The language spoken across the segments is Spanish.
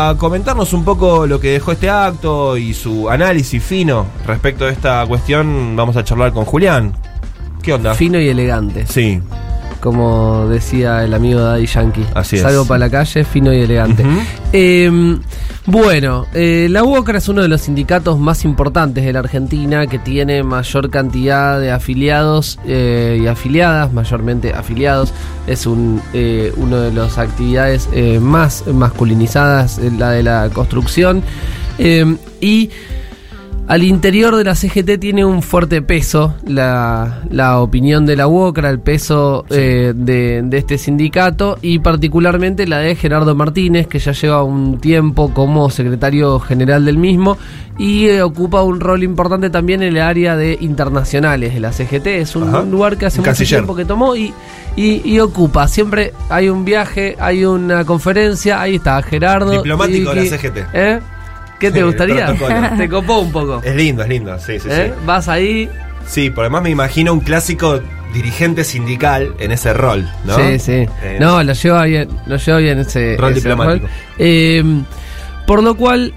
A comentarnos un poco lo que dejó este acto y su análisis fino respecto a esta cuestión, vamos a charlar con Julián. ¿Qué onda? Fino y elegante. Sí. Como decía el amigo Daddy Yankee. Así es. Salgo para la calle, fino y elegante. Eh, bueno, eh, la UOCRA es uno de los sindicatos más importantes de la Argentina que tiene mayor cantidad de afiliados eh, y afiliadas, mayormente afiliados. Es un, eh, uno de las actividades más masculinizadas, la de la construcción. Eh, y al interior de la CGT tiene un fuerte peso la, la opinión de la UOCRA, el peso eh, de, de este sindicato y particularmente la de Gerardo Martínez, que ya lleva un tiempo como secretario general del mismo y eh, ocupa un rol importante también en el área de internacionales de la CGT. Es un, lugar que hace Un mucho canciller. tiempo que tomó y, y, y ocupa. Siempre hay un viaje, hay una conferencia, ahí está Gerardo. Diplomático de la CGT. ¿Eh? ¿Qué te gustaría? Te copó un poco. Es lindo, es lindo, sí, sí, ¿Eh? sí. Vas ahí. Sí, por además me imagino un clásico dirigente sindical en ese rol, ¿no? Sí, sí. Eh, no, lo lleva bien, lo lleva bien ese Rol ese diplomático. rol. Eh, por lo cual,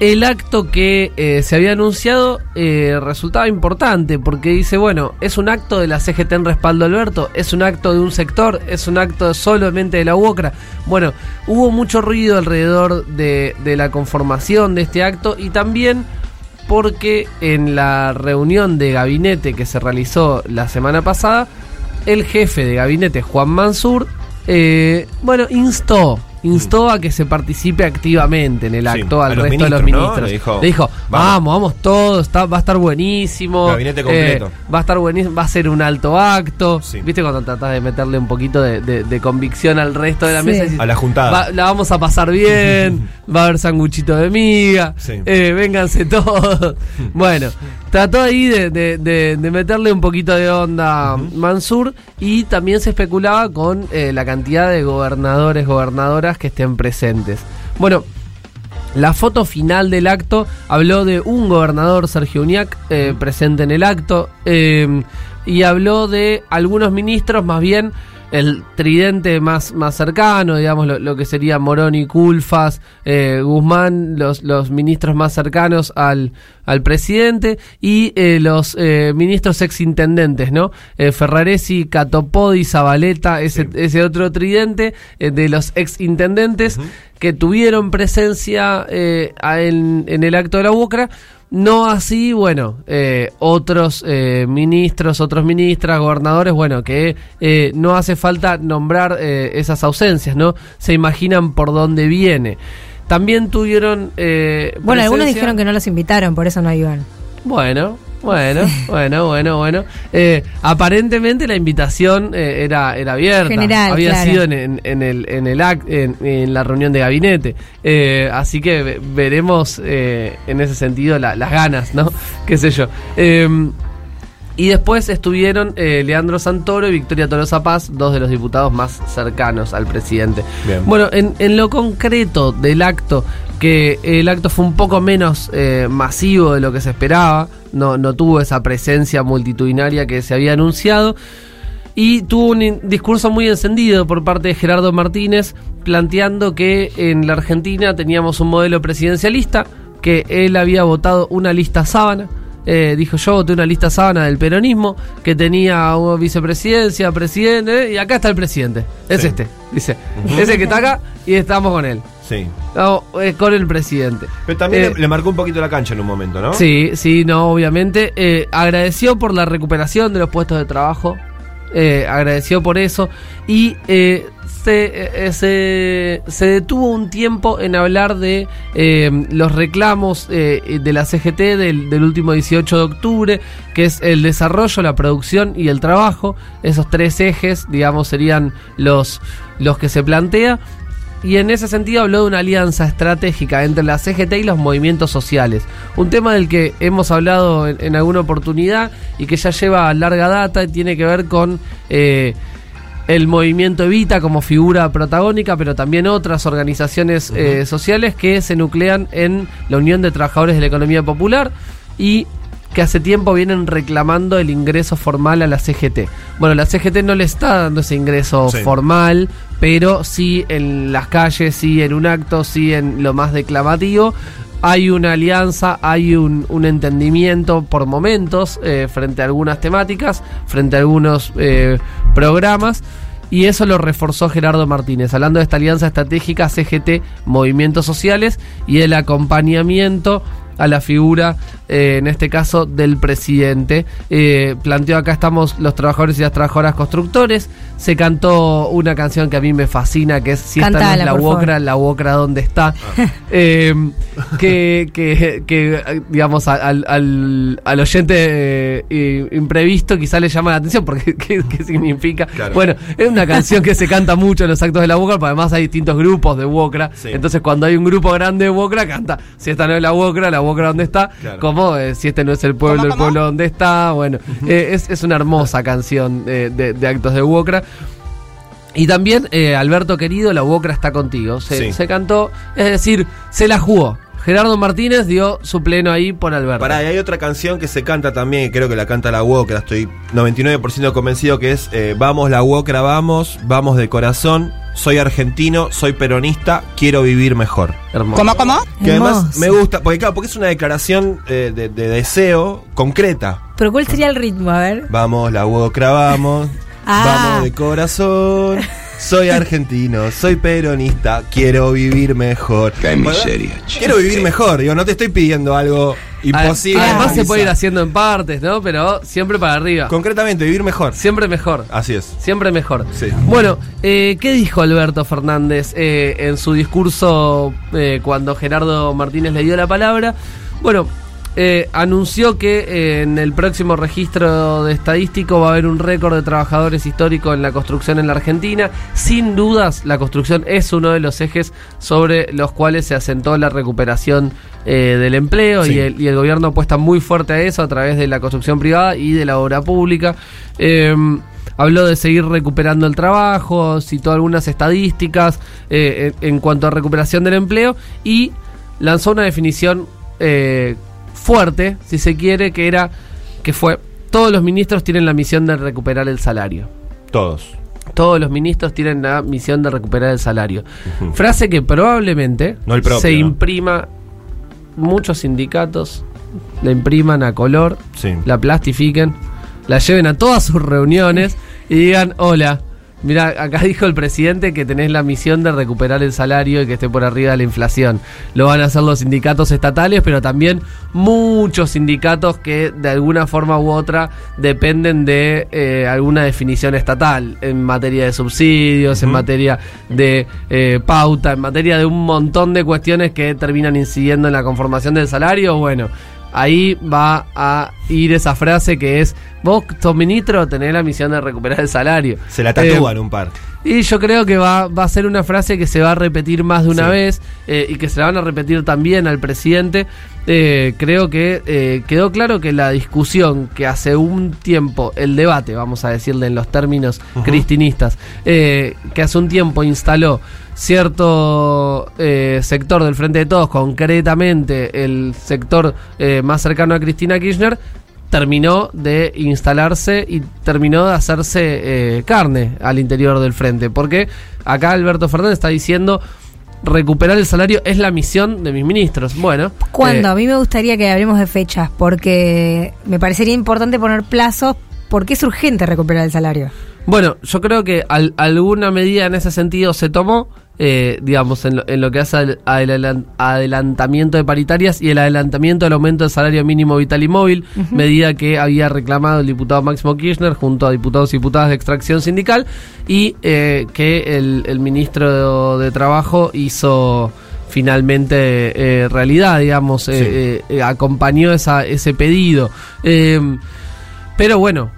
el acto que eh, se había anunciado eh, resultaba importante, porque dice, bueno, es un acto de la CGT en respaldo a Alberto, es un acto de un sector, es un acto solamente de la UOCRA. Bueno, hubo mucho ruido alrededor de, de la conformación de este acto y también porque en la reunión de gabinete que se realizó la semana pasada, el jefe de gabinete, Juan Mansur, eh, bueno, instó, instó a que se participe activamente en el acto al resto de los ministros. Le dijo, Le dijo, vamos. vamos, todos, está, va a estar buenísimo. Gabinete completo. eh, va a estar buenísimo, va a ser un alto acto. Sí. ¿Viste cuando tratás de meterle un poquito de, de- de convicción al resto de la Sí. mesa? y decís, A la juntada. "Va- la vamos a pasar bien, va a haber sanguchito de miga, Sí. eh, vénganse todos. bueno, trató ahí de, de- de- de meterle un poquito de onda Mansur y también se especulaba con eh, la cantidad de gobernadores, gobernadoras que estén presentes. Bueno, la foto final del acto habló de un gobernador, Sergio Uñac, eh, presente en el acto, eh, y habló de algunos ministros, más bien el tridente más, más cercano, digamos, lo, lo que sería Moroni, Culfas, eh, Guzmán, los, los ministros más cercanos al, al presidente, y eh, los eh, ministros exintendentes, ¿no? Eh, Ferraresi, Catopodi, Zabaleta, ese, Sí. ese otro tridente eh, de los exintendentes que tuvieron presencia eh, en, en el acto de la UOCRA. No así, bueno, eh, otros eh, ministros, otros ministras, gobernadores, bueno, que eh, no hace falta nombrar eh, esas ausencias, ¿no? Se imaginan por dónde viene. También tuvieron... eh, Bueno, algunos dijeron que no los invitaron, por eso no iban. bueno, bueno, bueno, bueno, bueno. Eh, aparentemente la invitación eh, era, era abierta. General, Había claro. sido en, en- en el, en, el act- en, en la reunión de gabinete. Eh, así que ve- veremos en ese sentido la- las ganas, ¿no? Qué sé yo. Y después estuvieron eh, Leandro Santoro y Victoria Tolosa Paz, dos de los diputados más cercanos al presidente. Bien. Bueno, en, en lo concreto del acto, que el acto fue un poco menos eh, masivo de lo que se esperaba, no, no tuvo esa presencia multitudinaria que se había anunciado. Y tuvo un discurso muy encendido por parte de Gerardo Martínez, planteando que en la Argentina teníamos un modelo presidencialista, que él había votado una lista sábana. Eh, dijo yo voté una lista sábana del peronismo que tenía una vicepresidencia, presidente, y acá está el presidente. Es Sí. este, dice. Es el que está acá y estamos con él. Sí. Estamos, eh, con el presidente. Pero también Eh, le, le marcó un poquito la cancha en un momento, ¿no? Sí, sí, no, obviamente. Eh, agradeció por la recuperación de los puestos de trabajo. Eh, agradeció por eso. Y eh, se, eh, se, se detuvo un tiempo en hablar de eh, los reclamos eh, de la CGT del, del último 18 de octubre, que es el desarrollo, la producción y el trabajo. Esos tres ejes, digamos, serían los, los que se plantea. Y en ese sentido habló de una alianza estratégica entre la CGT y los movimientos sociales. Un tema del que hemos hablado en, en alguna oportunidad y que ya lleva larga data y tiene que ver con eh, el movimiento Evita como figura protagónica, pero también otras organizaciones eh, sociales que se nuclean en la Unión de Trabajadores de la Economía Popular y que hace tiempo vienen reclamando el ingreso formal a la CGT. Bueno, la CGT no le está dando ese ingreso Sí. formal pero sí en las calles, sí en un acto, sí en lo más declamativo. Hay una alianza, hay un, un entendimiento por momentos eh, frente a algunas temáticas, frente a algunos eh, programas. Y eso lo reforzó Gerardo Martínez, hablando de esta alianza estratégica CGT Movimientos Sociales y el acompañamiento a la figura, eh, en este caso, del presidente. Eh, planteó acá estamos los trabajadores y las trabajadoras constructores. Se cantó una canción que a mí me fascina, que es Si esta no es Cantala, la por favor. UOCRA, la UOCRA dónde está. Eh, que, que, que, digamos, al, al, al oyente eh, imprevisto quizá le llama la atención porque ¿qué, qué significa? Claro. Bueno, es una canción que se canta mucho en los actos de la UOCRA, pero además hay distintos grupos de UOCRA. Sí. Entonces cuando hay un grupo grande de UOCRA, canta, si esta no es la UOCRA, la UOCRA dónde está, Claro. como eh, si este no es el pueblo, el pueblo dónde está. Bueno, eh, es, es una hermosa canción eh, de, de actos de UOCRA. Y también, eh, Alberto querido, la UOCRA está contigo. Se, Sí. se cantó, es decir, se la jugó. Gerardo Martínez dio su pleno ahí por Alberto. Pará, y hay otra canción que se canta también, y creo que la canta la Wokra, estoy 99% convencido que es eh, Vamos la Wokra, vamos, vamos de corazón, soy argentino, soy peronista, quiero vivir mejor. Hermoso. ¿Cómo, cómo? Que además Hermoso. me gusta, porque claro, porque es una declaración eh, de, de deseo concreta. Pero ¿cuál sería el ritmo? A ver. Vamos la Wokra, vamos, Ah. vamos de corazón, soy argentino, soy peronista, quiero vivir mejor. Qué miseria, che. Quiero vivir mejor, digo, no te estoy pidiendo algo imposible. Además se puede ir haciendo en partes, ¿no? Pero siempre para arriba. Concretamente, vivir mejor. Siempre mejor. Así es. Siempre mejor. Sí. Bueno, eh, ¿qué dijo Alberto Fernández eh, en su discurso eh, cuando Gerardo Martínez le dio la palabra? Bueno, eh, anunció que eh, en el próximo registro de estadístico va a haber un récord de trabajadores históricos en la construcción en la Argentina. Sin dudas, la construcción es uno de los ejes sobre los cuales se asentó la recuperación eh, del empleo Sí. y, el, y el gobierno apuesta muy fuerte a eso a través de la construcción privada y de la obra pública. Eh, Habló de seguir recuperando el trabajo, citó algunas estadísticas en, en cuanto a recuperación del empleo y lanzó una definición eh, fuerte, si se quiere, que era que fue todos los ministros tienen la misión de recuperar el salario. Todos. Todos los ministros tienen la misión de recuperar el salario. Frase que probablemente No el propio, se imprima muchos sindicatos, la impriman a color, Sí. la plastifiquen, la lleven a todas sus reuniones y digan, hola, mira, acá dijo el presidente que tenés la misión de recuperar el salario y que esté por arriba de la inflación. Lo van a hacer los sindicatos estatales, pero también muchos sindicatos que de alguna forma u otra dependen de eh, alguna definición estatal en materia de subsidios, en materia de eh, pauta, en materia de un montón de cuestiones que terminan incidiendo en la conformación del salario. Bueno, ahí va a ir esa frase que es, vos, sos ministro, tenés la misión de recuperar el salario. Se la tatúan Eh, un par. Y yo creo que va, va a ser una frase que se va a repetir más de una Sí. vez eh, y que se la van a repetir también al presidente. Eh, creo que eh, quedó claro que la discusión que hace un tiempo, el debate, vamos a decirle en los términos cristinistas, eh, que hace un tiempo instaló cierto eh, sector del Frente de Todos, concretamente el sector eh, más cercano a Cristina Kirchner, terminó de instalarse y terminó de hacerse eh, carne al interior del frente. Porque acá Alberto Fernández está diciendo recuperar el salario es la misión de mis ministros. Bueno, ¿Cuándo? eh, a mí me gustaría que hablemos de fechas, porque me parecería importante poner plazos, porque es urgente recuperar el salario. Bueno, yo creo que al- alguna medida en ese sentido se tomó, eh, digamos, en lo, en lo que hace al, al adelan- adelantamiento de paritarias y el adelantamiento del aumento del salario mínimo vital y móvil, medida que había reclamado el diputado Máximo Kirchner junto a diputados y diputadas de extracción sindical y eh, que el, el ministro de, de Trabajo hizo finalmente eh, realidad, digamos, eh, Sí. eh, eh, acompañó esa, ese pedido. Eh, pero bueno,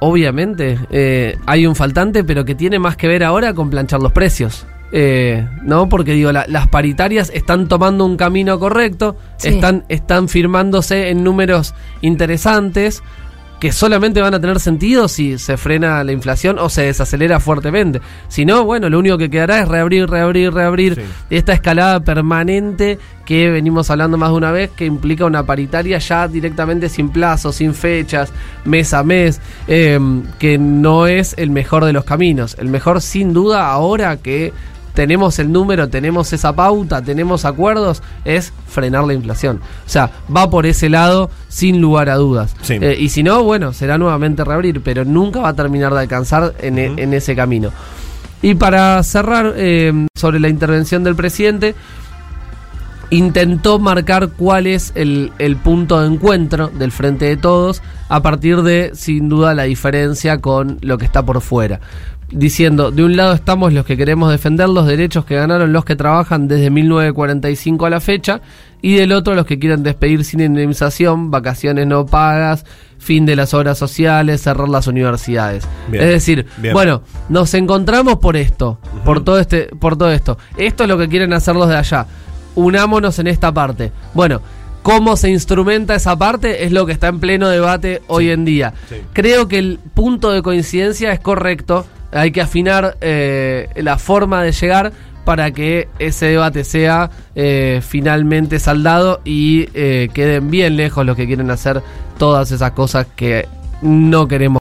obviamente eh, hay un faltante, pero que tiene más que ver ahora con planchar los precios. Eh, ¿No? Porque digo, la- las paritarias están tomando un camino correcto, Sí. están, están firmándose en números interesantes, que solamente van a tener sentido si se frena la inflación o se desacelera fuertemente. Si no, bueno, lo único que quedará es reabrir, reabrir, reabrir Sí. esta escalada permanente que venimos hablando más de una vez, que implica una paritaria ya directamente sin plazos, sin fechas, mes a mes, eh, que no es el mejor de los caminos. El mejor, sin duda, ahora que tenemos el número, tenemos esa pauta, tenemos acuerdos, es frenar la inflación. O sea, va por ese lado sin lugar a dudas. Sí. Eh, y si no, bueno, será nuevamente reabrir, pero nunca va a terminar de alcanzar en, e- en ese camino. Y para cerrar eh, sobre la intervención del presidente, intentó marcar cuál es el, el punto de encuentro del Frente de Todos a partir de, sin duda, la diferencia con lo que está por fuera. Diciendo, de un lado estamos los que queremos defender los derechos que ganaron los que trabajan desde 1945 a la fecha, y del otro los que quieren despedir sin indemnización, vacaciones no pagas, fin de las obras sociales, cerrar las universidades. Bien. Es decir, Bien. bueno, nos encontramos por esto, por todo este, por todo esto. Esto es lo que quieren hacer los de allá. Unámonos en esta parte. Bueno, cómo se instrumenta esa parte es lo que está en pleno debate hoy en día. sí. Creo que el punto de coincidencia es correcto. Hay que afinar eh, la forma de llegar para que ese debate sea eh, finalmente saldado y eh, queden bien lejos los que quieren hacer todas esas cosas que no queremos.